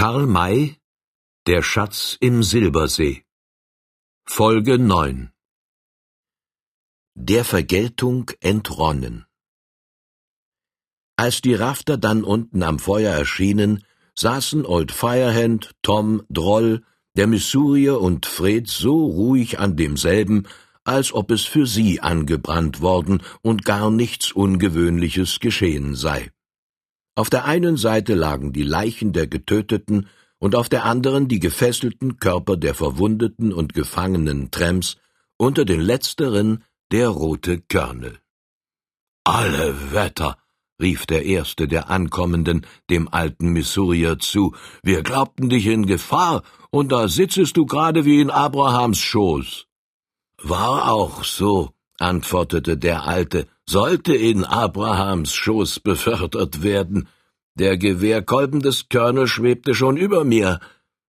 Karl May Der Schatz im Silbersee. Folge 9 Der Vergeltung entronnen. Als die Rafter dann unten am Feuer erschienen, saßen Old Firehand, Tom, Droll, der Missourier und Fred so ruhig an demselben, als ob es für sie angebrannt worden und gar nichts Ungewöhnliches geschehen sei. Auf der einen Seite lagen die Leichen der Getöteten und auf der anderen die gefesselten Körper der verwundeten und gefangenen Tramps, unter den letzteren der rote Körnel. Alle Wetter, rief der erste der Ankommenden dem alten Missourier zu, wir glaubten dich in Gefahr, und da sitzest du gerade wie in Abrahams Schoß. War auch so, antwortete der Alte, sollte in Abrahams Schoß befördert werden. Der Gewehrkolben des Körner schwebte schon über mir.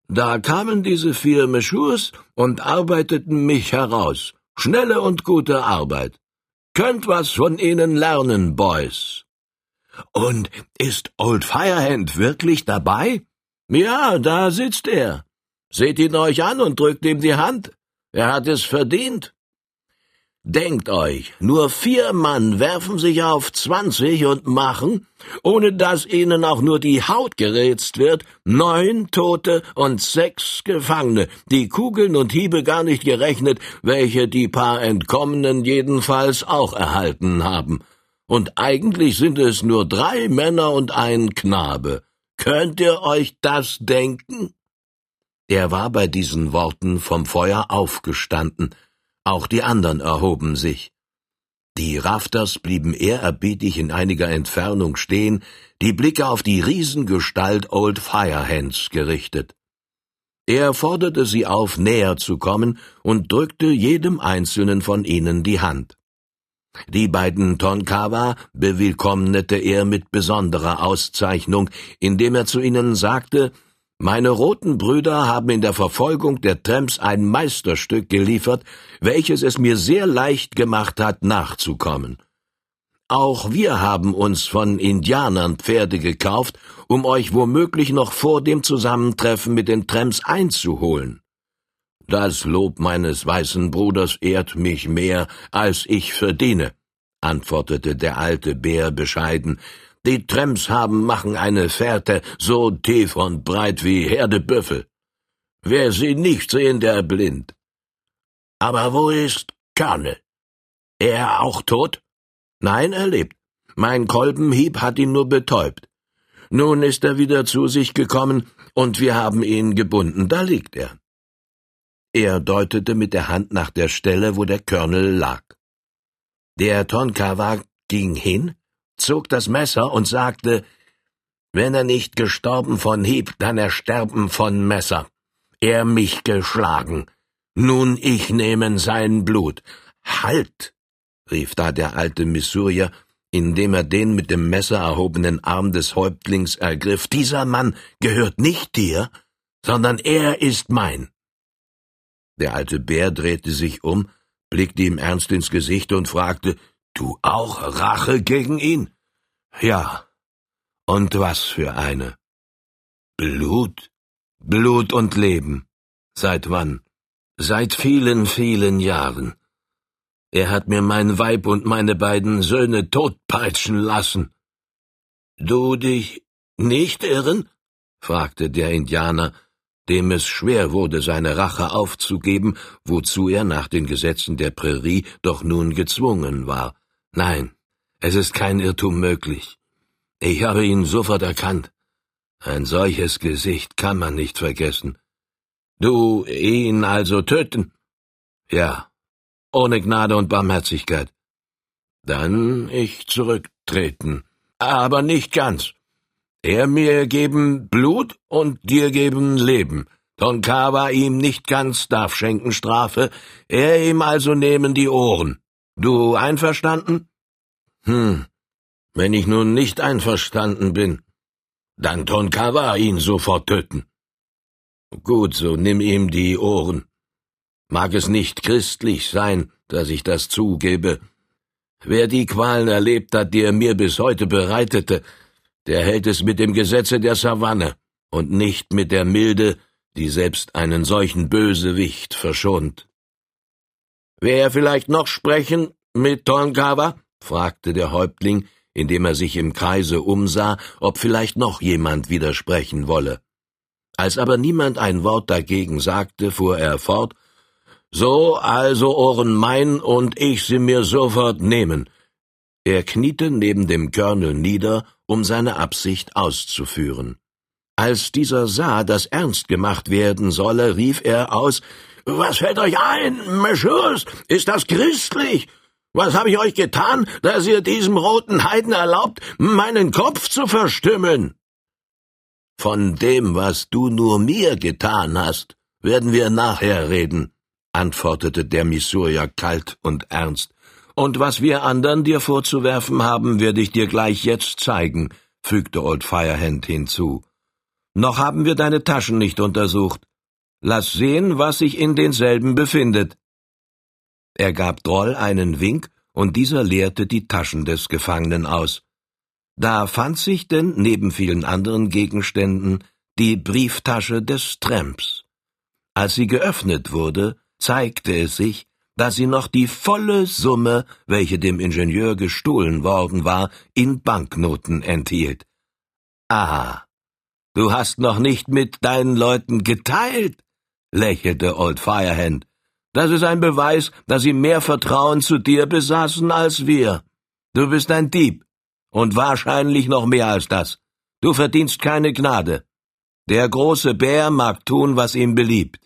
Da kamen diese vier Meschurs und arbeiteten mich heraus. Schnelle und gute Arbeit. Könnt was von ihnen lernen, Boys. Und ist Old Firehand wirklich dabei? Ja, da sitzt er. Seht ihn euch an und drückt ihm die Hand. Er hat es verdient. Denkt euch, nur vier Mann werfen sich auf zwanzig und machen, ohne dass ihnen auch nur die Haut gerätzt wird, neun Tote und sechs Gefangene, die Kugeln und Hiebe gar nicht gerechnet, welche die paar Entkommenen jedenfalls auch erhalten haben. Und eigentlich sind es nur drei Männer und ein Knabe. Könnt ihr euch das denken? Er war bei diesen Worten vom Feuer aufgestanden, auch die anderen erhoben sich. Die Rafters blieben ehrerbietig in einiger Entfernung stehen, die Blicke auf die Riesengestalt Old Firehands gerichtet. Er forderte sie auf, näher zu kommen und drückte jedem einzelnen von ihnen die Hand. Die beiden Tonkawa bewillkommnete er mit besonderer Auszeichnung, indem er zu ihnen sagte, meine roten Brüder haben in der Verfolgung der Tramps ein Meisterstück geliefert, welches es mir sehr leicht gemacht hat, nachzukommen. Auch wir haben uns von Indianern Pferde gekauft, um euch womöglich noch vor dem Zusammentreffen mit den Tramps einzuholen. Das Lob meines weißen Bruders ehrt mich mehr, als ich verdiene, antwortete der alte Bär bescheiden, die Tramps haben machen eine Fährte so tief und breit wie Herde Büffel. Wer sie nicht sehen, der blind. Aber wo ist Körnel? Er auch tot? Nein, er lebt. Mein Kolbenhieb hat ihn nur betäubt. Nun ist er wieder zu sich gekommen, und wir haben ihn gebunden, da liegt er. Er deutete mit der Hand nach der Stelle, wo der Körnel lag. Der Tonkawa ging hin, zog das Messer und sagte, wenn er nicht gestorben von Hieb, dann er sterben von Messer. Er mich geschlagen. Nun ich nehmen sein Blut. Halt! rief da der alte Missourier, indem er den mit dem Messer erhobenen Arm des Häuptlings ergriff. Dieser Mann gehört nicht dir, sondern er ist mein. Der alte Bär drehte sich um, blickte ihm ernst ins Gesicht und fragte, Du auch Rache gegen ihn? Ja. Und was für eine? Blut? Blut und Leben. Seit wann? Seit vielen, vielen Jahren. Er hat mir mein Weib und meine beiden Söhne totpeitschen lassen. Du dich nicht irren? fragte der Indianer, dem es schwer wurde, seine Rache aufzugeben, wozu er nach den Gesetzen der Prärie doch nun gezwungen war. Nein, es ist kein Irrtum möglich. Ich habe ihn sofort erkannt. Ein solches Gesicht kann man nicht vergessen. Du ihn also töten? Ja, ohne Gnade und Barmherzigkeit. Dann ich zurücktreten, aber nicht ganz. Er mir geben Blut und dir geben Leben. Tonkawa ihm nicht ganz darf schenken Strafe, er ihm also nehmen die Ohren. Du einverstanden? Hm, wenn ich nun nicht einverstanden bin, dann Tonkawa ihn sofort töten. Gut, so nimm ihm die Ohren. Mag es nicht christlich sein, dass ich das zugebe. Wer die Qualen erlebt hat, die er mir bis heute bereitete, der hält es mit dem Gesetze der Savanne. und nicht mit der Milde, die selbst einen solchen Bösewicht verschont. Wer vielleicht noch sprechen mit Tonkawa? fragte der Häuptling, indem er sich im Kreise umsah, ob vielleicht noch jemand widersprechen wolle. Als aber niemand ein Wort dagegen sagte, fuhr er fort So, also Ohren mein, und ich sie mir sofort nehmen. Er kniete neben dem Colonel nieder, um seine Absicht auszuführen. Als dieser sah, dass ernst gemacht werden solle, rief er aus Was fällt euch ein, Messieurs? Ist das christlich? Was habe ich euch getan, dass ihr diesem roten Heiden erlaubt, meinen Kopf zu verstimmen? Von dem, was du nur mir getan hast, werden wir nachher reden, antwortete der Missourier kalt und ernst. Und was wir anderen dir vorzuwerfen haben, werde ich dir gleich jetzt zeigen, fügte Old Firehand hinzu. Noch haben wir deine Taschen nicht untersucht. Lass sehen, was sich in denselben befindet. Er gab Droll einen Wink, und dieser leerte die Taschen des Gefangenen aus. Da fand sich denn, neben vielen anderen Gegenständen, die Brieftasche des Tramps. Als sie geöffnet wurde, zeigte es sich, dass sie noch die volle Summe, welche dem Ingenieur gestohlen worden war, in Banknoten enthielt. Ah, du hast noch nicht mit deinen Leuten geteilt, lächelte Old Firehand. Das ist ein Beweis, dass sie mehr Vertrauen zu dir besaßen als wir. Du bist ein Dieb. Und wahrscheinlich noch mehr als das. Du verdienst keine Gnade. Der große Bär mag tun, was ihm beliebt.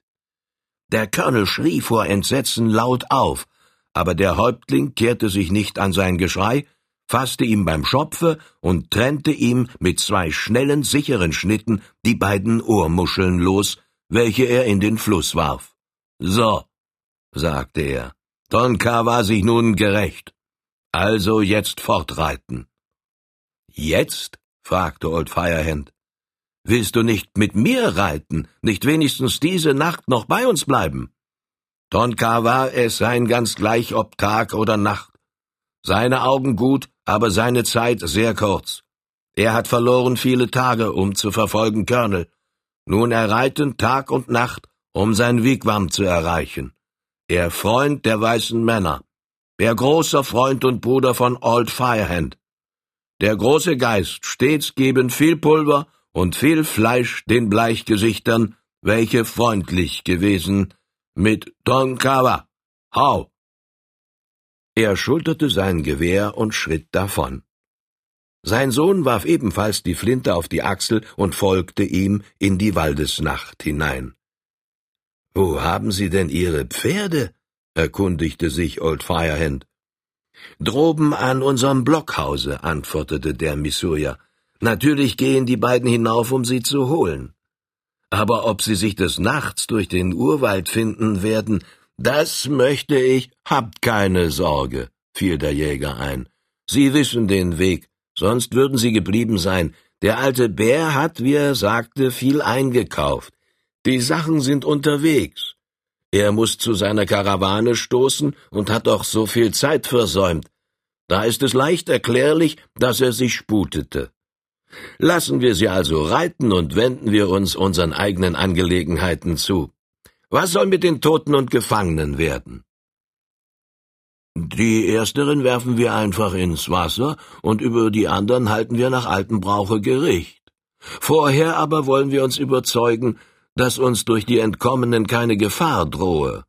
Der Colonel schrie vor Entsetzen laut auf, aber der Häuptling kehrte sich nicht an sein Geschrei, fasste ihm beim Schopfe und trennte ihm mit zwei schnellen, sicheren Schnitten die beiden Ohrmuscheln los, welche er in den Fluss warf. So, sagte er. Tonka war sich nun gerecht. Also jetzt fortreiten. Jetzt? fragte Old Firehand. Willst du nicht mit mir reiten, nicht wenigstens diese Nacht noch bei uns bleiben? Tonka war es sein ganz gleich ob Tag oder Nacht. Seine Augen gut, aber seine Zeit sehr kurz. Er hat verloren viele Tage, um zu verfolgen Colonel. Nun er reiten Tag und Nacht, um sein Wigwam zu erreichen der Freund der weißen Männer, der großer Freund und Bruder von Old Firehand. Der große Geist stets geben viel Pulver und viel Fleisch den Bleichgesichtern, welche freundlich gewesen, mit Tonkawa. Hau! Er schulterte sein Gewehr und schritt davon. Sein Sohn warf ebenfalls die Flinte auf die Achsel und folgte ihm in die Waldesnacht hinein. Wo haben Sie denn Ihre Pferde? erkundigte sich Old Firehand. Droben an unserem Blockhause, antwortete der Missourier. Natürlich gehen die beiden hinauf, um sie zu holen. Aber ob sie sich des Nachts durch den Urwald finden werden, das möchte ich. Habt keine Sorge, fiel der Jäger ein. Sie wissen den Weg, sonst würden sie geblieben sein. Der alte Bär hat, wie er sagte, viel eingekauft. Die Sachen sind unterwegs. Er muss zu seiner Karawane stoßen und hat doch so viel Zeit versäumt. Da ist es leicht erklärlich, dass er sich sputete. Lassen wir sie also reiten und wenden wir uns unseren eigenen Angelegenheiten zu. Was soll mit den Toten und Gefangenen werden? Die ersteren werfen wir einfach ins Wasser und über die anderen halten wir nach altem Brauche Gericht. Vorher aber wollen wir uns überzeugen, dass uns durch die Entkommenen keine Gefahr drohe.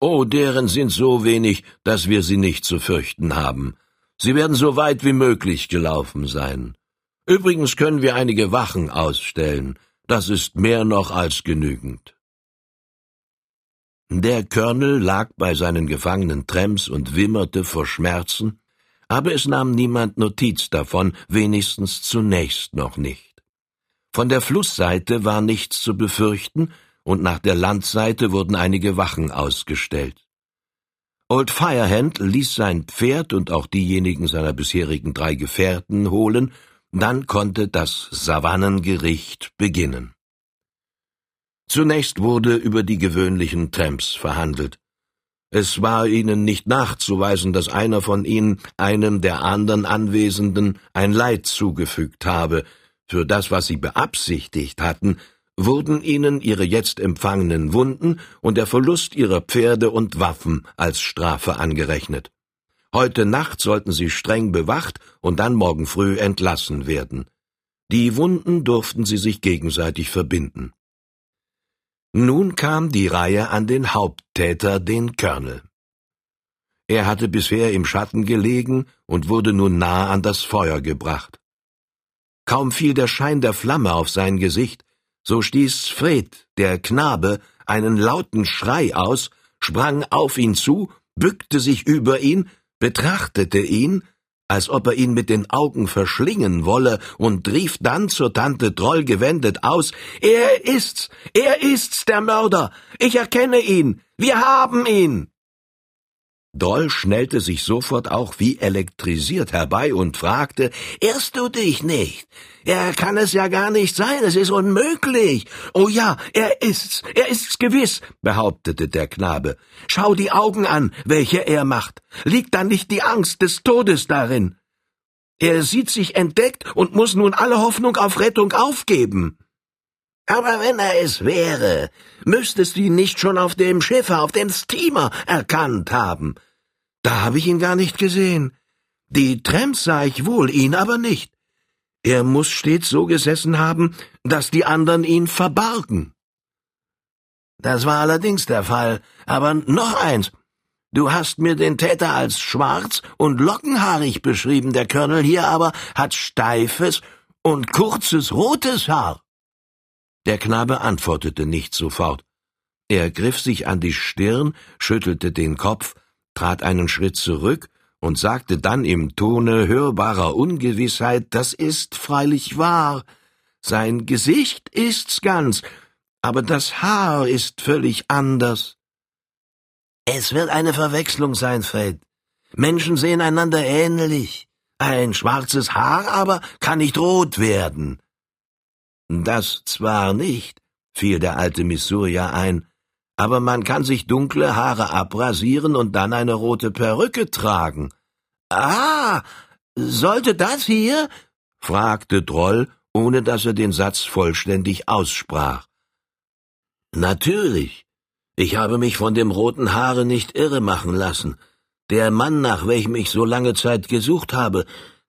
Oh, deren sind so wenig, dass wir sie nicht zu fürchten haben. Sie werden so weit wie möglich gelaufen sein. Übrigens können wir einige Wachen ausstellen. Das ist mehr noch als genügend. Der Colonel lag bei seinen gefangenen Trems und wimmerte vor Schmerzen, aber es nahm niemand Notiz davon, wenigstens zunächst noch nicht. Von der Flussseite war nichts zu befürchten, und nach der Landseite wurden einige Wachen ausgestellt. Old Firehand ließ sein Pferd und auch diejenigen seiner bisherigen drei Gefährten holen, dann konnte das Savannengericht beginnen. Zunächst wurde über die gewöhnlichen Tramps verhandelt. Es war ihnen nicht nachzuweisen, dass einer von ihnen einem der anderen Anwesenden ein Leid zugefügt habe, Für das, was sie beabsichtigt hatten, wurden ihnen ihre jetzt empfangenen Wunden und der Verlust ihrer Pferde und Waffen als Strafe angerechnet. Heute Nacht sollten sie streng bewacht und dann morgen früh entlassen werden. Die Wunden durften sie sich gegenseitig verbinden. Nun kam die Reihe an den Haupttäter, den Colonel. Er hatte bisher im Schatten gelegen und wurde nun nah an das Feuer gebracht. Kaum fiel der Schein der Flamme auf sein Gesicht, so stieß Fred, der Knabe, einen lauten Schrei aus, sprang auf ihn zu, bückte sich über ihn, betrachtete ihn als ob er ihn mit den Augen verschlingen wolle, und rief dann zur Tante Droll gewendet aus Er ist's. Er ist's, der Mörder. Ich erkenne ihn. Wir haben ihn. Droll schnellte sich sofort auch wie elektrisiert herbei und fragte, Irrst du dich nicht? Er kann es ja gar nicht sein, es ist unmöglich. Oh ja, er ist's, er ist's gewiss, behauptete der Knabe. Schau die Augen an, welche er macht. Liegt da nicht die Angst des Todes darin? Er sieht sich entdeckt und muss nun alle Hoffnung auf Rettung aufgeben. Aber wenn er es wäre, müsstest du ihn nicht schon auf dem Schiffe, auf dem Steamer erkannt haben. Da habe ich ihn gar nicht gesehen. Die Tramps sah ich wohl, ihn aber nicht. Er muss stets so gesessen haben, dass die anderen ihn verbargen. Das war allerdings der Fall, aber noch eins. Du hast mir den Täter als schwarz und lockenhaarig beschrieben, der Colonel hier aber hat steifes und kurzes rotes Haar. Der Knabe antwortete nicht sofort. Er griff sich an die Stirn, schüttelte den Kopf, trat einen Schritt zurück und sagte dann im Tone hörbarer Ungewissheit, das ist freilich wahr. Sein Gesicht ist's ganz, aber das Haar ist völlig anders. Es wird eine Verwechslung sein, Fred. Menschen sehen einander ähnlich. Ein schwarzes Haar aber kann nicht rot werden. Das zwar nicht, fiel der alte Missourier ein, aber man kann sich dunkle Haare abrasieren und dann eine rote Perücke tragen. Ah, sollte das hier? fragte Droll, ohne dass er den Satz vollständig aussprach. Natürlich. Ich habe mich von dem roten Haare nicht irre machen lassen. Der Mann, nach welchem ich so lange Zeit gesucht habe,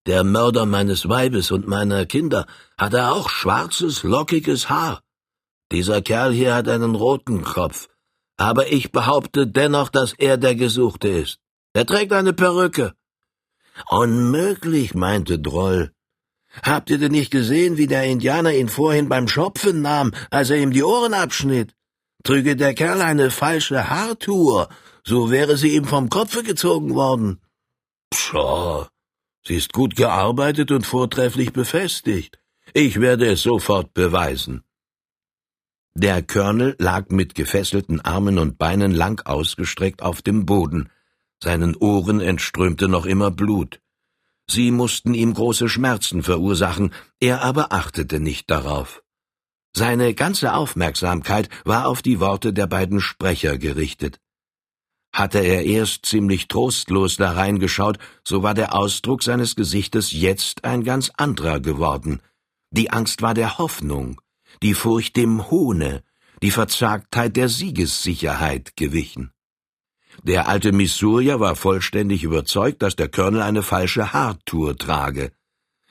der Mörder meines Weibes und meiner Kinder, hatte auch schwarzes, lockiges Haar. Dieser Kerl hier hat einen roten Kopf, aber ich behaupte dennoch, dass er der Gesuchte ist. Er trägt eine Perücke. Unmöglich, meinte Droll. Habt ihr denn nicht gesehen, wie der Indianer ihn vorhin beim Schopfen nahm, als er ihm die Ohren abschnitt? Trüge der Kerl eine falsche Haartour, so wäre sie ihm vom Kopfe gezogen worden. Pshaw, Sie ist gut gearbeitet und vortrefflich befestigt. Ich werde es sofort beweisen. Der Colonel lag mit gefesselten Armen und Beinen lang ausgestreckt auf dem Boden. Seinen Ohren entströmte noch immer Blut. Sie mussten ihm große Schmerzen verursachen, er aber achtete nicht darauf. Seine ganze Aufmerksamkeit war auf die Worte der beiden Sprecher gerichtet. Hatte er erst ziemlich trostlos da reingeschaut, so war der Ausdruck seines Gesichtes jetzt ein ganz anderer geworden. Die Angst war der Hoffnung, die Furcht dem Hohne, die Verzagtheit der Siegessicherheit gewichen. Der alte Missourier war vollständig überzeugt, dass der Colonel eine falsche Haartour trage.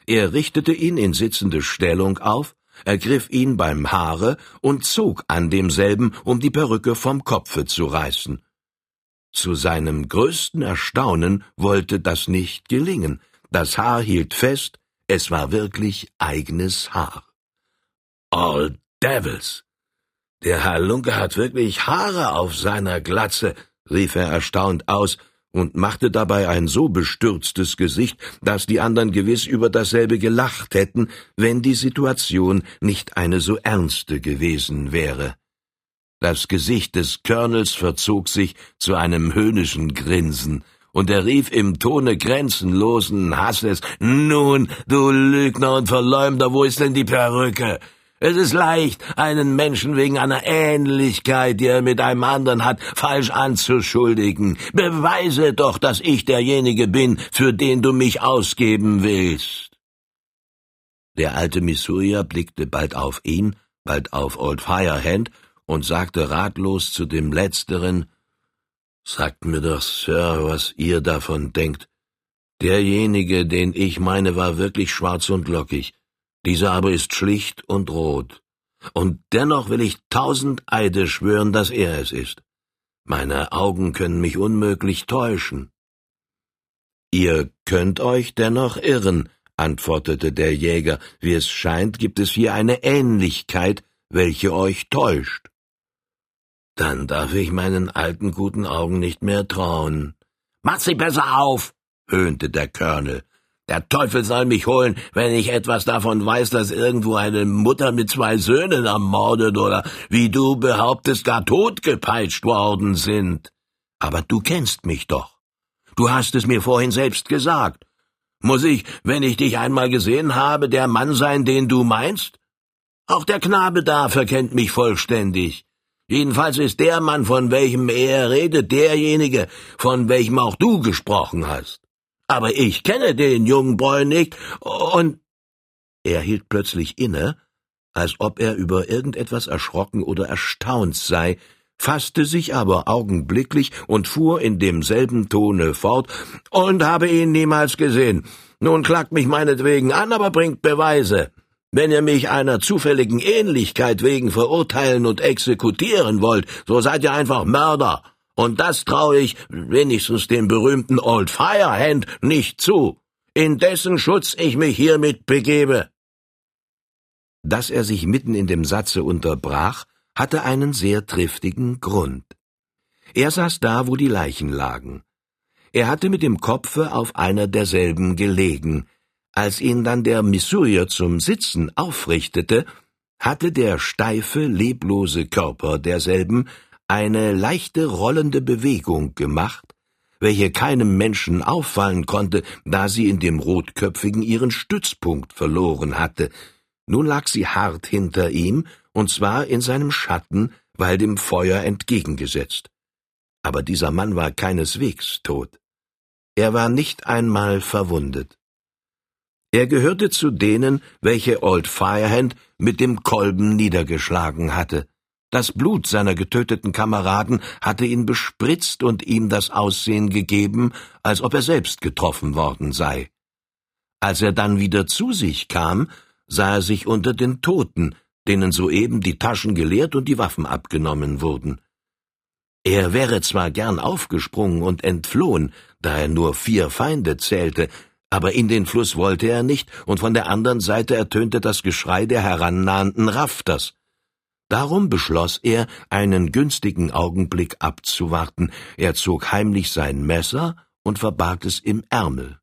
Er richtete ihn in sitzende Stellung auf, ergriff ihn beim Haare und zog an demselben, um die Perücke vom Kopfe zu reißen. Zu seinem größten Erstaunen wollte das nicht gelingen. Das Haar hielt fest, es war wirklich eigenes Haar. All Devils! Der Herr Lunke hat wirklich Haare auf seiner Glatze, rief er erstaunt aus und machte dabei ein so bestürztes Gesicht, dass die anderen gewiss über dasselbe gelacht hätten, wenn die Situation nicht eine so ernste gewesen wäre. Das Gesicht des Colonels verzog sich zu einem höhnischen Grinsen, und er rief im Tone grenzenlosen Hasses Nun, du Lügner und Verleumder, wo ist denn die Perücke? Es ist leicht, einen Menschen wegen einer Ähnlichkeit, die er mit einem anderen hat, falsch anzuschuldigen. Beweise doch, dass ich derjenige bin, für den du mich ausgeben willst. Der alte Missourier blickte bald auf ihn, bald auf Old Firehand und sagte ratlos zu dem Letzteren, Sagt mir doch, Sir, was ihr davon denkt. Derjenige, den ich meine, war wirklich schwarz und lockig. Dieser aber ist schlicht und rot. Und dennoch will ich tausend Eide schwören, dass er es ist. Meine Augen können mich unmöglich täuschen. Ihr könnt euch dennoch irren, antwortete der Jäger, wie es scheint, gibt es hier eine Ähnlichkeit, welche euch täuscht. Dann darf ich meinen alten guten Augen nicht mehr trauen. Mach sie besser auf, höhnte der Colonel. Der Teufel soll mich holen, wenn ich etwas davon weiß, dass irgendwo eine Mutter mit zwei Söhnen ermordet oder, wie du behauptest, gar totgepeitscht worden sind. Aber du kennst mich doch. Du hast es mir vorhin selbst gesagt. Muss ich, wenn ich dich einmal gesehen habe, der Mann sein, den du meinst? Auch der Knabe da verkennt mich vollständig. Jedenfalls ist der Mann, von welchem er redet, derjenige, von welchem auch du gesprochen hast. Aber ich kenne den jungen Boy nicht, und er hielt plötzlich inne, als ob er über irgendetwas erschrocken oder erstaunt sei, fasste sich aber augenblicklich und fuhr in demselben Tone fort und habe ihn niemals gesehen. Nun klagt mich meinetwegen an, aber bringt Beweise. Wenn ihr mich einer zufälligen Ähnlichkeit wegen verurteilen und exekutieren wollt, so seid ihr einfach Mörder. Und das traue ich wenigstens dem berühmten Old Firehand nicht zu, in dessen Schutz ich mich hiermit begebe. Dass er sich mitten in dem Satze unterbrach, hatte einen sehr triftigen Grund. Er saß da, wo die Leichen lagen. Er hatte mit dem Kopfe auf einer derselben gelegen. Als ihn dann der Missourier zum Sitzen aufrichtete, hatte der steife, leblose Körper derselben eine leichte rollende Bewegung gemacht, welche keinem Menschen auffallen konnte, da sie in dem Rotköpfigen ihren Stützpunkt verloren hatte. Nun lag sie hart hinter ihm, und zwar in seinem Schatten, weil dem Feuer entgegengesetzt. Aber dieser Mann war keineswegs tot. Er war nicht einmal verwundet. Er gehörte zu denen, welche Old Firehand mit dem Kolben niedergeschlagen hatte. Das Blut seiner getöteten Kameraden hatte ihn bespritzt und ihm das Aussehen gegeben, als ob er selbst getroffen worden sei. Als er dann wieder zu sich kam, sah er sich unter den Toten, denen soeben die Taschen geleert und die Waffen abgenommen wurden. Er wäre zwar gern aufgesprungen und entflohen, da er nur vier Feinde zählte, aber in den Fluss wollte er nicht, und von der anderen Seite ertönte das Geschrei der herannahenden Rafters. Darum beschloss er, einen günstigen Augenblick abzuwarten. Er zog heimlich sein Messer und verbarg es im Ärmel.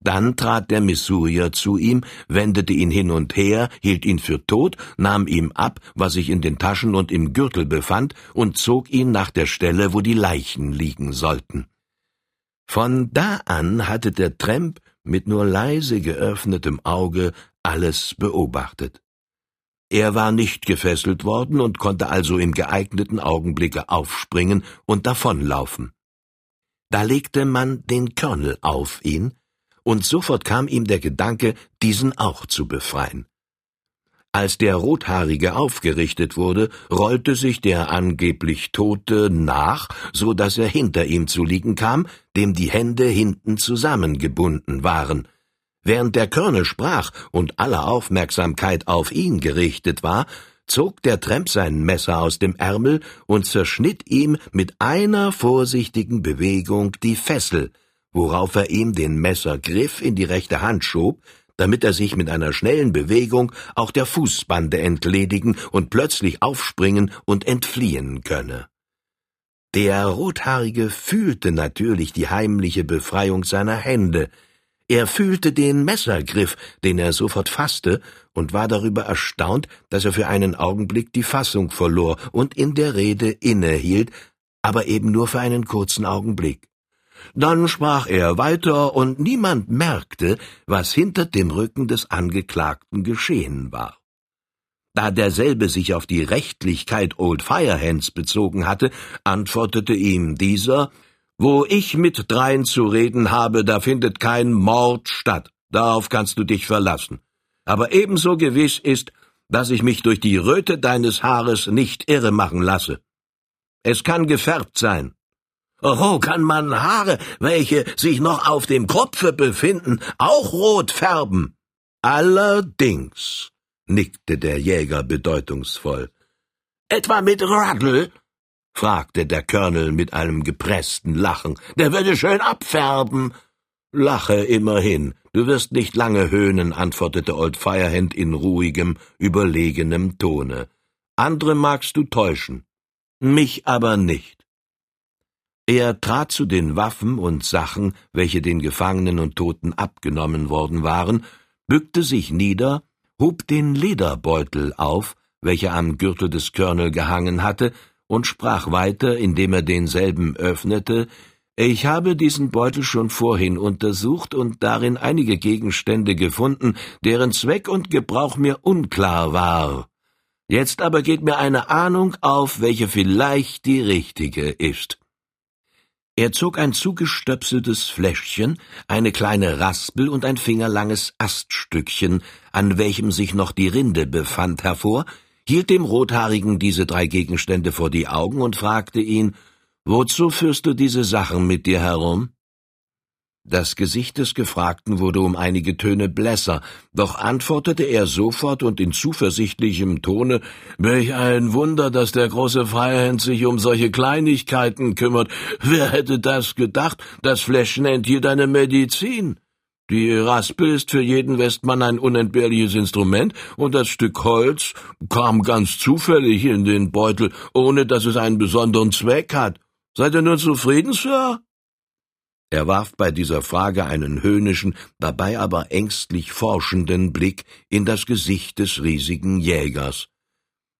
Dann trat der Missourier zu ihm, wendete ihn hin und her, hielt ihn für tot, nahm ihm ab, was sich in den Taschen und im Gürtel befand, und zog ihn nach der Stelle, wo die Leichen liegen sollten. Von da an hatte der Tramp mit nur leise geöffnetem Auge alles beobachtet. Er war nicht gefesselt worden und konnte also im geeigneten Augenblicke aufspringen und davonlaufen. Da legte man den Körnel auf ihn, und sofort kam ihm der Gedanke, diesen auch zu befreien. Als der Rothaarige aufgerichtet wurde, rollte sich der angeblich Tote nach, so dass er hinter ihm zu liegen kam, dem die Hände hinten zusammengebunden waren. Während der Colonel sprach und alle Aufmerksamkeit auf ihn gerichtet war, zog der Tramp sein Messer aus dem Ärmel und zerschnitt ihm mit einer vorsichtigen Bewegung die Fessel, worauf er ihm den Messergriff in die rechte Hand schob, damit er sich mit einer schnellen Bewegung auch der Fußbande entledigen und plötzlich aufspringen und entfliehen könne. Der Rothaarige fühlte natürlich die heimliche Befreiung seiner Hände, er fühlte den Messergriff, den er sofort fasste, und war darüber erstaunt, dass er für einen Augenblick die Fassung verlor und in der Rede innehielt, aber eben nur für einen kurzen Augenblick. Dann sprach er weiter, und niemand merkte, was hinter dem Rücken des Angeklagten geschehen war. Da derselbe sich auf die Rechtlichkeit Old Firehands bezogen hatte, antwortete ihm dieser, wo ich mit drein zu reden habe, da findet kein Mord statt. Darauf kannst du dich verlassen. aber ebenso gewiss ist, dass ich mich durch die Röte deines Haares nicht irre machen lasse. Es kann gefärbt sein. Oh, kann man Haare, welche sich noch auf dem Kopfe befinden, auch rot färben? Allerdings, nickte der Jäger bedeutungsvoll. Etwa mit Ruddle? fragte der Colonel mit einem gepressten Lachen. Der würde schön abfärben. Lache immerhin, du wirst nicht lange höhnen, antwortete Old Firehand in ruhigem, überlegenem Tone. Andere magst du täuschen, mich aber nicht. Er trat zu den Waffen und Sachen, welche den Gefangenen und Toten abgenommen worden waren, bückte sich nieder, hob den Lederbeutel auf, welcher am Gürtel des Colonel gehangen hatte, und sprach weiter, indem er denselben öffnete, ich habe diesen Beutel schon vorhin untersucht und darin einige Gegenstände gefunden, deren Zweck und Gebrauch mir unklar war. Jetzt aber geht mir eine Ahnung auf, welche vielleicht die richtige ist. Er zog ein zugestöpseltes Fläschchen, eine kleine Raspel und ein fingerlanges Aststückchen, an welchem sich noch die Rinde befand, hervor, hielt dem Rothaarigen diese drei Gegenstände vor die Augen und fragte ihn, Wozu führst du diese Sachen mit dir herum? Das Gesicht des Gefragten wurde um einige Töne blässer, doch antwortete er sofort und in zuversichtlichem Tone, Welch ein Wunder, dass der große Freihand sich um solche Kleinigkeiten kümmert. Wer hätte das gedacht? Das Fläschchen enthielt eine Medizin. Die Raspe ist für jeden Westmann ein unentbehrliches Instrument, und das Stück Holz kam ganz zufällig in den Beutel, ohne dass es einen besonderen Zweck hat. Seid ihr nun zufrieden, Sir? Er warf bei dieser Frage einen höhnischen, dabei aber ängstlich forschenden Blick in das Gesicht des riesigen Jägers.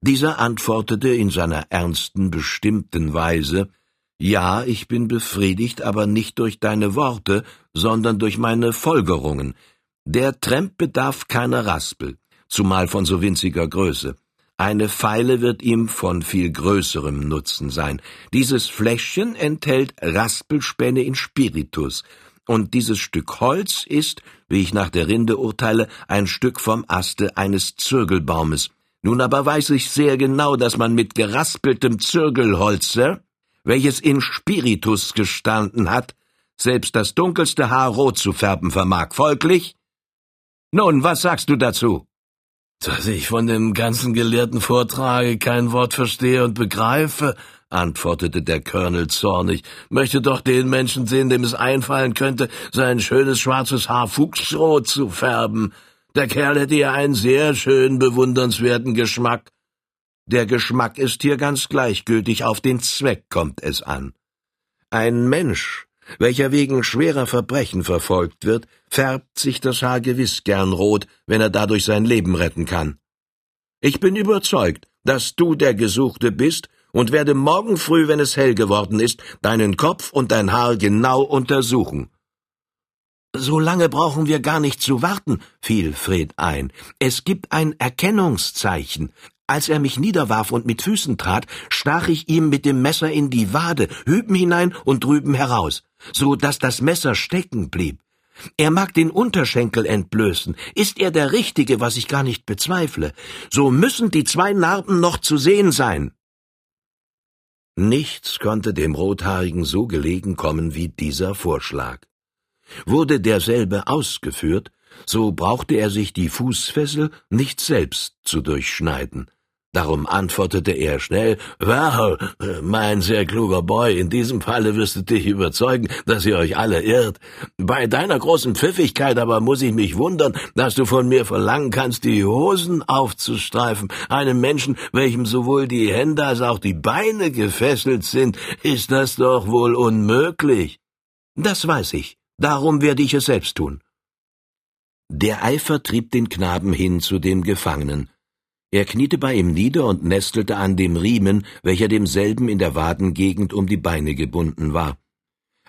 Dieser antwortete in seiner ernsten, bestimmten Weise Ja, ich bin befriedigt, aber nicht durch deine Worte, sondern durch meine Folgerungen. Der Tramp bedarf keiner Raspel, zumal von so winziger Größe. Eine Feile wird ihm von viel größerem Nutzen sein. Dieses Fläschchen enthält Raspelspäne in Spiritus, und dieses Stück Holz ist, wie ich nach der Rinde urteile, ein Stück vom Aste eines Zirgelbaumes. Nun aber weiß ich sehr genau, dass man mit geraspeltem Zirgelholze, welches in Spiritus gestanden hat, selbst das dunkelste Haar rot zu färben vermag. Folglich? Nun, was sagst du dazu? Dass ich von dem ganzen gelehrten Vortrage kein Wort verstehe und begreife, antwortete der Colonel zornig, möchte doch den Menschen sehen, dem es einfallen könnte, sein schönes schwarzes Haar fuchsrot zu färben. Der Kerl hätte ja einen sehr schönen, bewundernswerten Geschmack. Der Geschmack ist hier ganz gleichgültig, auf den Zweck kommt es an. Ein Mensch, welcher wegen schwerer Verbrechen verfolgt wird, färbt sich das Haar gewiss gern rot, wenn er dadurch sein Leben retten kann. Ich bin überzeugt, dass du der Gesuchte bist und werde morgen früh, wenn es hell geworden ist, deinen Kopf und dein Haar genau untersuchen. So lange brauchen wir gar nicht zu warten, fiel Fred ein. Es gibt ein Erkennungszeichen, als er mich niederwarf und mit Füßen trat, stach ich ihm mit dem Messer in die Wade, hüben hinein und drüben heraus, so dass das Messer stecken blieb. Er mag den Unterschenkel entblößen. Ist er der Richtige, was ich gar nicht bezweifle, so müssen die zwei Narben noch zu sehen sein. Nichts konnte dem Rothaarigen so gelegen kommen wie dieser Vorschlag. Wurde derselbe ausgeführt, so brauchte er sich die Fußfessel nicht selbst zu durchschneiden. Darum antwortete er schnell, Well, mein sehr kluger Boy, in diesem Falle wirst du dich überzeugen, dass ihr euch alle irrt. Bei deiner großen Pfiffigkeit aber muss ich mich wundern, dass du von mir verlangen kannst, die Hosen aufzustreifen. Einem Menschen, welchem sowohl die Hände als auch die Beine gefesselt sind, ist das doch wohl unmöglich. Das weiß ich, darum werde ich es selbst tun. Der Eifer trieb den Knaben hin zu dem Gefangenen. Er kniete bei ihm nieder und nestelte an dem Riemen, welcher demselben in der Wadengegend um die Beine gebunden war.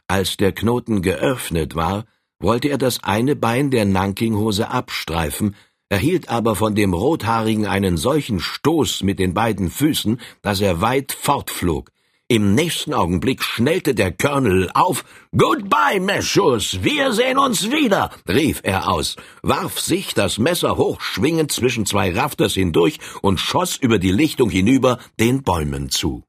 Als der Knoten geöffnet war, wollte er das eine Bein der Nankinghose abstreifen, erhielt aber von dem Rothaarigen einen solchen Stoß mit den beiden Füßen, dass er weit fortflog. Im nächsten Augenblick schnellte der Colonel auf. Goodbye, Meschus, wir sehen uns wieder, rief er aus, warf sich das Messer hochschwingend zwischen zwei Rafters hindurch und schoss über die Lichtung hinüber den Bäumen zu.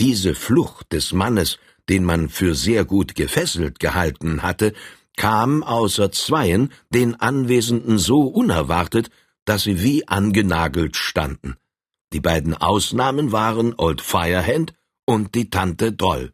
Diese Flucht des Mannes, den man für sehr gut gefesselt gehalten hatte, kam außer Zweien den Anwesenden so unerwartet, dass sie wie angenagelt standen. Die beiden Ausnahmen waren Old Firehand und die Tante Droll.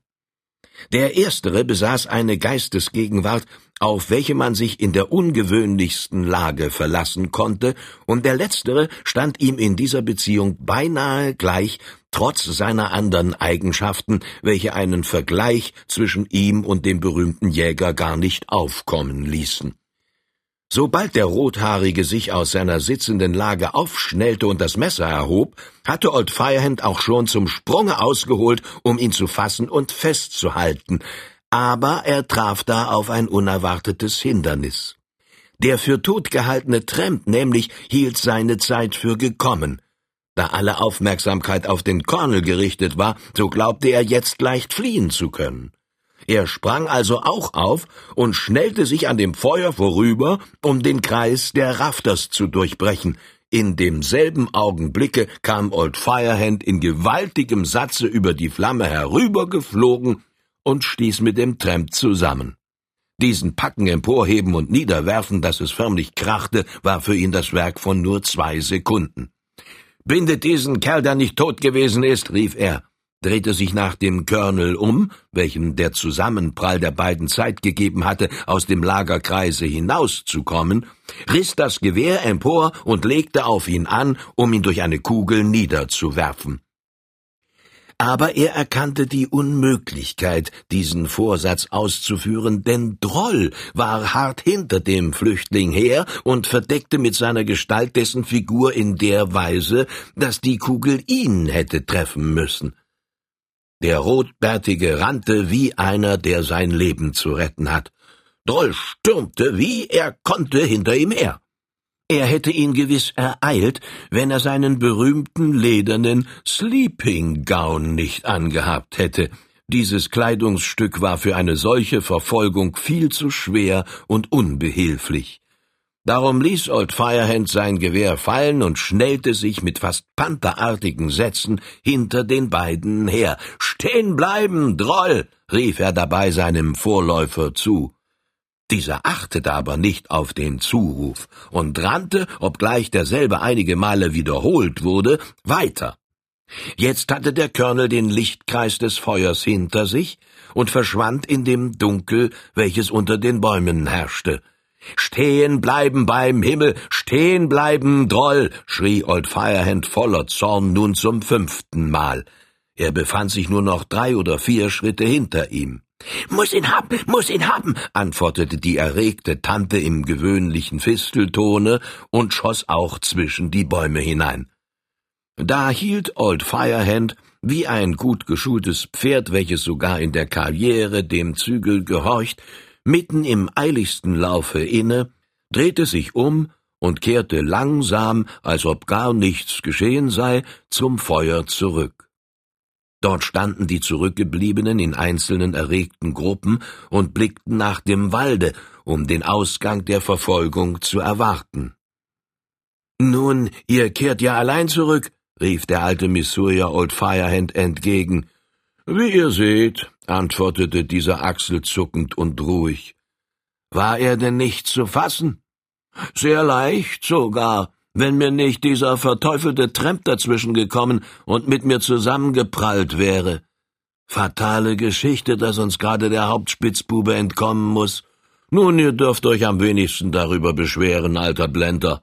Der erstere besaß eine Geistesgegenwart, auf welche man sich in der ungewöhnlichsten Lage verlassen konnte, und der letztere stand ihm in dieser Beziehung beinahe gleich, trotz seiner anderen Eigenschaften, welche einen Vergleich zwischen ihm und dem berühmten Jäger gar nicht aufkommen ließen. Sobald der Rothaarige sich aus seiner sitzenden Lage aufschnellte und das Messer erhob, hatte Old Firehand auch schon zum Sprunge ausgeholt, um ihn zu fassen und festzuhalten, aber er traf da auf ein unerwartetes Hindernis. Der für tot gehaltene Tramp nämlich hielt seine Zeit für gekommen. Da alle Aufmerksamkeit auf den Colonel gerichtet war, so glaubte er jetzt leicht fliehen zu können. Er sprang also auch auf und schnellte sich an dem Feuer vorüber, um den Kreis der Rafters zu durchbrechen. In demselben Augenblicke kam Old Firehand in gewaltigem Satze über die Flamme herübergeflogen und stieß mit dem Tramp zusammen. Diesen Packen emporheben und niederwerfen, dass es förmlich krachte, war für ihn das Werk von nur zwei Sekunden. Bindet diesen Kerl, der nicht tot gewesen ist, rief er drehte sich nach dem Colonel um, welchem der Zusammenprall der beiden Zeit gegeben hatte, aus dem Lagerkreise hinauszukommen, riss das Gewehr empor und legte auf ihn an, um ihn durch eine Kugel niederzuwerfen. Aber er erkannte die Unmöglichkeit, diesen Vorsatz auszuführen, denn Droll war hart hinter dem Flüchtling her und verdeckte mit seiner Gestalt dessen Figur in der Weise, dass die Kugel ihn hätte treffen müssen. Der Rotbärtige rannte wie einer, der sein Leben zu retten hat. Droll stürmte, wie er konnte, hinter ihm her. Er hätte ihn gewiss ereilt, wenn er seinen berühmten ledernen Sleeping Gown nicht angehabt hätte. Dieses Kleidungsstück war für eine solche Verfolgung viel zu schwer und unbehilflich. Darum ließ Old Firehand sein Gewehr fallen und schnellte sich mit fast pantherartigen Sätzen hinter den beiden her. Stehen bleiben, Droll! rief er dabei seinem Vorläufer zu. Dieser achtete aber nicht auf den Zuruf und rannte, obgleich derselbe einige Male wiederholt wurde, weiter. Jetzt hatte der Colonel den Lichtkreis des Feuers hinter sich und verschwand in dem Dunkel, welches unter den Bäumen herrschte. Stehen bleiben beim Himmel, stehen bleiben, Droll, schrie Old Firehand voller Zorn nun zum fünften Mal. Er befand sich nur noch drei oder vier Schritte hinter ihm. Muss ihn haben, muss ihn haben, antwortete die erregte Tante im gewöhnlichen Fisteltone und schoss auch zwischen die Bäume hinein. Da hielt Old Firehand, wie ein gut geschultes Pferd, welches sogar in der Karriere dem Zügel gehorcht, mitten im eiligsten Laufe inne, drehte sich um und kehrte langsam, als ob gar nichts geschehen sei, zum Feuer zurück. Dort standen die Zurückgebliebenen in einzelnen erregten Gruppen und blickten nach dem Walde, um den Ausgang der Verfolgung zu erwarten. Nun, ihr kehrt ja allein zurück, rief der alte Missourier Old Firehand entgegen. Wie ihr seht, antwortete dieser achselzuckend und ruhig. War er denn nicht zu fassen? Sehr leicht sogar, wenn mir nicht dieser verteufelte Tramp dazwischen gekommen und mit mir zusammengeprallt wäre. Fatale Geschichte, dass uns gerade der Hauptspitzbube entkommen muss. Nun, ihr dürft euch am wenigsten darüber beschweren, alter Blender.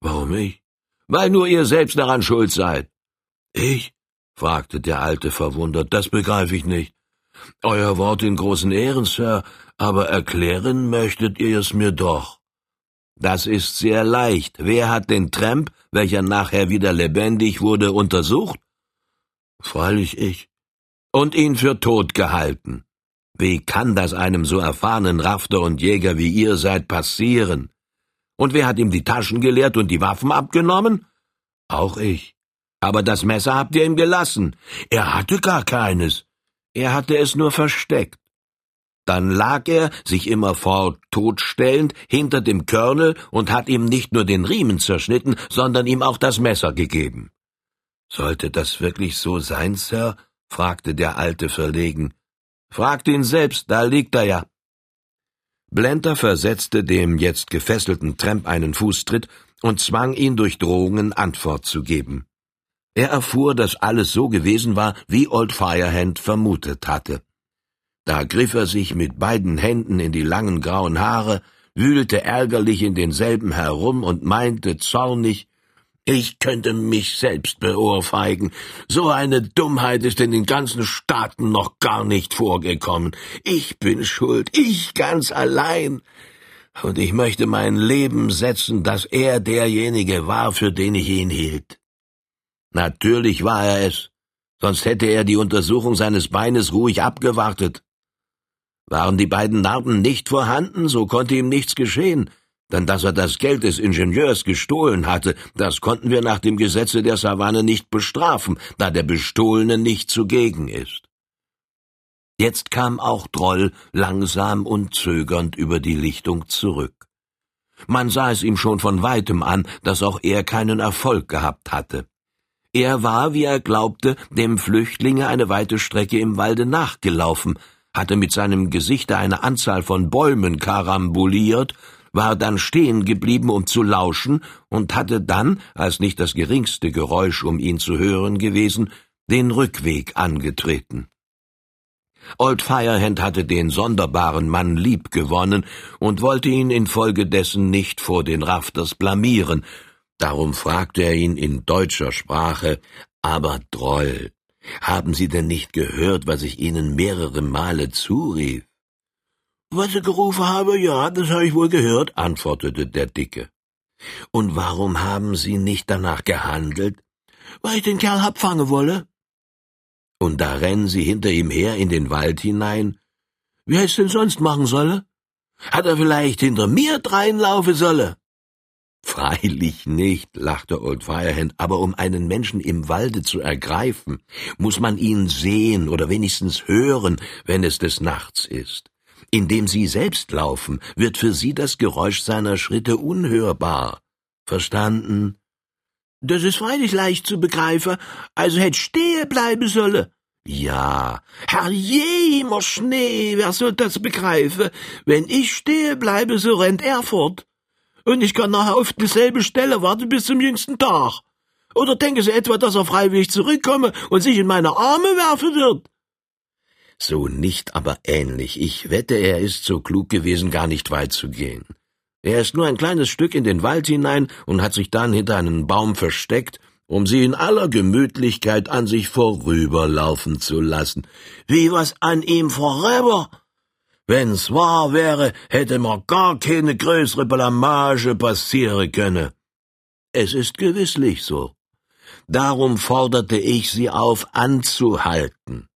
Warum ich? Weil nur ihr selbst daran schuld seid. Ich? Fragte der Alte verwundert. Das begreife ich nicht. Euer Wort in großen Ehren, Sir, aber erklären möchtet ihr es mir doch. Das ist sehr leicht. Wer hat den Tramp, welcher nachher wieder lebendig wurde, untersucht? Freilich ich. Und ihn für tot gehalten. Wie kann das einem so erfahrenen Rafter und Jäger wie ihr seid passieren? Und wer hat ihm die Taschen geleert und die Waffen abgenommen? Auch ich. Aber das Messer habt ihr ihm gelassen. Er hatte gar keines. Er hatte es nur versteckt. Dann lag er, sich immerfort totstellend, hinter dem Körnel und hat ihm nicht nur den Riemen zerschnitten, sondern ihm auch das Messer gegeben. Sollte das wirklich so sein, Sir? fragte der Alte verlegen. Fragt ihn selbst, da liegt er ja. Blenter versetzte dem jetzt gefesselten Tramp einen Fußtritt und zwang ihn durch Drohungen Antwort zu geben. Er erfuhr, dass alles so gewesen war, wie Old Firehand vermutet hatte. Da griff er sich mit beiden Händen in die langen grauen Haare, wühlte ärgerlich in denselben herum und meinte zornig, ich könnte mich selbst beohrfeigen. So eine Dummheit ist in den ganzen Staaten noch gar nicht vorgekommen. Ich bin schuld, ich ganz allein. Und ich möchte mein Leben setzen, dass er derjenige war, für den ich ihn hielt. Natürlich war er es, sonst hätte er die Untersuchung seines Beines ruhig abgewartet. Waren die beiden Narben nicht vorhanden, so konnte ihm nichts geschehen, denn dass er das Geld des Ingenieurs gestohlen hatte, das konnten wir nach dem Gesetze der Savanne nicht bestrafen, da der Bestohlene nicht zugegen ist. Jetzt kam auch Droll langsam und zögernd über die Lichtung zurück. Man sah es ihm schon von weitem an, dass auch er keinen Erfolg gehabt hatte. Er war, wie er glaubte, dem Flüchtlinge eine weite Strecke im Walde nachgelaufen, hatte mit seinem Gesichte eine Anzahl von Bäumen karambuliert, war dann stehen geblieben, um zu lauschen, und hatte dann, als nicht das geringste Geräusch um ihn zu hören gewesen, den Rückweg angetreten. Old Firehand hatte den sonderbaren Mann lieb gewonnen und wollte ihn infolgedessen nicht vor den Rafters blamieren, darum fragte er ihn in deutscher Sprache, aber Droll, haben Sie denn nicht gehört, was ich Ihnen mehrere Male zurief? Was ich gerufen habe, ja, das habe ich wohl gehört, antwortete der Dicke. Und warum haben Sie nicht danach gehandelt? Weil ich den Kerl hab fangen wolle. Und da rennen Sie hinter ihm her in den Wald hinein. Wie er es denn sonst machen solle? Hat er vielleicht hinter mir dreinlaufen solle? Freilich nicht, lachte Old Firehand, aber um einen Menschen im Walde zu ergreifen, muss man ihn sehen oder wenigstens hören, wenn es des Nachts ist. Indem Sie selbst laufen, wird für Sie das Geräusch seiner Schritte unhörbar. Verstanden? Das ist freilich leicht zu begreifen, also hätt stehe bleiben solle. Ja, Herr jemer Schnee, wer soll das begreifen? Wenn ich stehe bleibe, so rennt er fort und ich kann nachher auf dieselbe Stelle warten bis zum jüngsten Tag. Oder denken Sie etwa, dass er freiwillig zurückkomme und sich in meine Arme werfen wird? So nicht, aber ähnlich. Ich wette, er ist so klug gewesen, gar nicht weit zu gehen. Er ist nur ein kleines Stück in den Wald hinein und hat sich dann hinter einen Baum versteckt, um sie in aller Gemütlichkeit an sich vorüberlaufen zu lassen. Wie was an ihm vorüber? Wenn's wahr wäre, hätte man gar keine größere Blamage passieren könne. Es ist gewisslich so. Darum forderte ich Sie auf, anzuhalten.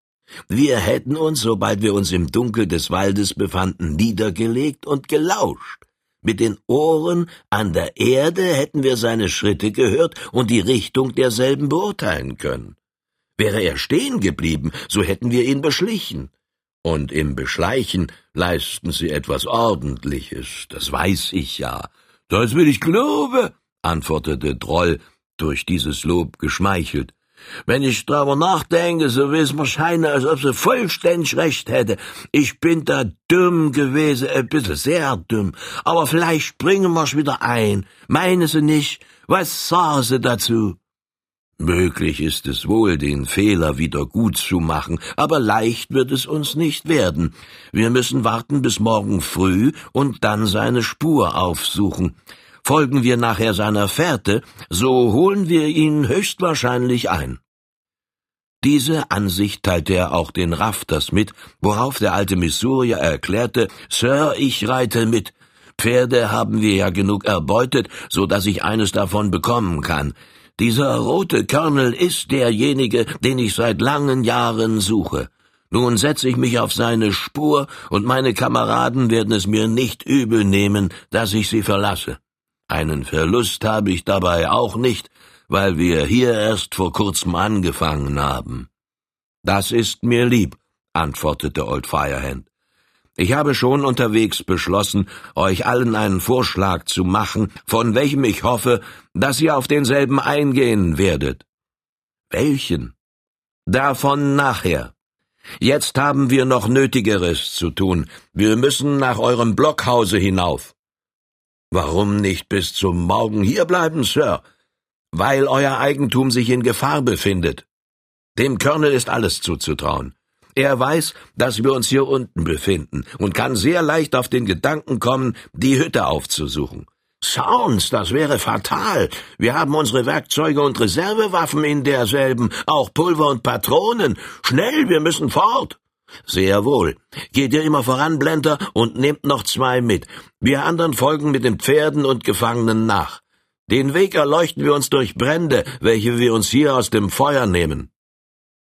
Wir hätten uns, sobald wir uns im Dunkel des Waldes befanden, niedergelegt und gelauscht. Mit den Ohren an der Erde hätten wir seine Schritte gehört und die Richtung derselben beurteilen können. Wäre er stehen geblieben, so hätten wir ihn beschlichen. Und im Beschleichen leisten sie etwas Ordentliches, das weiß ich ja. Das will ich glaube, antwortete Droll, durch dieses Lob geschmeichelt. Wenn ich drüber nachdenke, so will es mir scheinen, als ob sie vollständig recht hätte. Ich bin da dumm gewesen, ein bisschen sehr dumm. Aber vielleicht bringen wir's wieder ein. Meinen Sie nicht? Was sagen Sie dazu? Möglich ist es wohl, den Fehler wieder gut zu machen, aber leicht wird es uns nicht werden. Wir müssen warten bis morgen früh und dann seine Spur aufsuchen. Folgen wir nachher seiner Fährte, so holen wir ihn höchstwahrscheinlich ein. Diese Ansicht teilte er auch den Rafters mit, worauf der alte Missourier erklärte, Sir, ich reite mit. Pferde haben wir ja genug erbeutet, so dass ich eines davon bekommen kann. Dieser rote Körnel ist derjenige, den ich seit langen Jahren suche. Nun setze ich mich auf seine Spur, und meine Kameraden werden es mir nicht übel nehmen, dass ich sie verlasse. Einen Verlust habe ich dabei auch nicht, weil wir hier erst vor kurzem angefangen haben. Das ist mir lieb, antwortete Old Firehand. Ich habe schon unterwegs beschlossen, euch allen einen Vorschlag zu machen, von welchem ich hoffe, dass ihr auf denselben eingehen werdet. Welchen? Davon nachher. Jetzt haben wir noch Nötigeres zu tun. Wir müssen nach eurem Blockhause hinauf. Warum nicht bis zum Morgen hierbleiben, Sir? Weil euer Eigentum sich in Gefahr befindet. Dem Colonel ist alles zuzutrauen. Er weiß, dass wir uns hier unten befinden und kann sehr leicht auf den Gedanken kommen, die Hütte aufzusuchen. Sounds, das wäre fatal. Wir haben unsere Werkzeuge und Reservewaffen in derselben, auch Pulver und Patronen. Schnell, wir müssen fort. Sehr wohl. Geht ihr immer voran, Blender, und nehmt noch zwei mit. Wir anderen folgen mit den Pferden und Gefangenen nach. Den Weg erleuchten wir uns durch Brände, welche wir uns hier aus dem Feuer nehmen.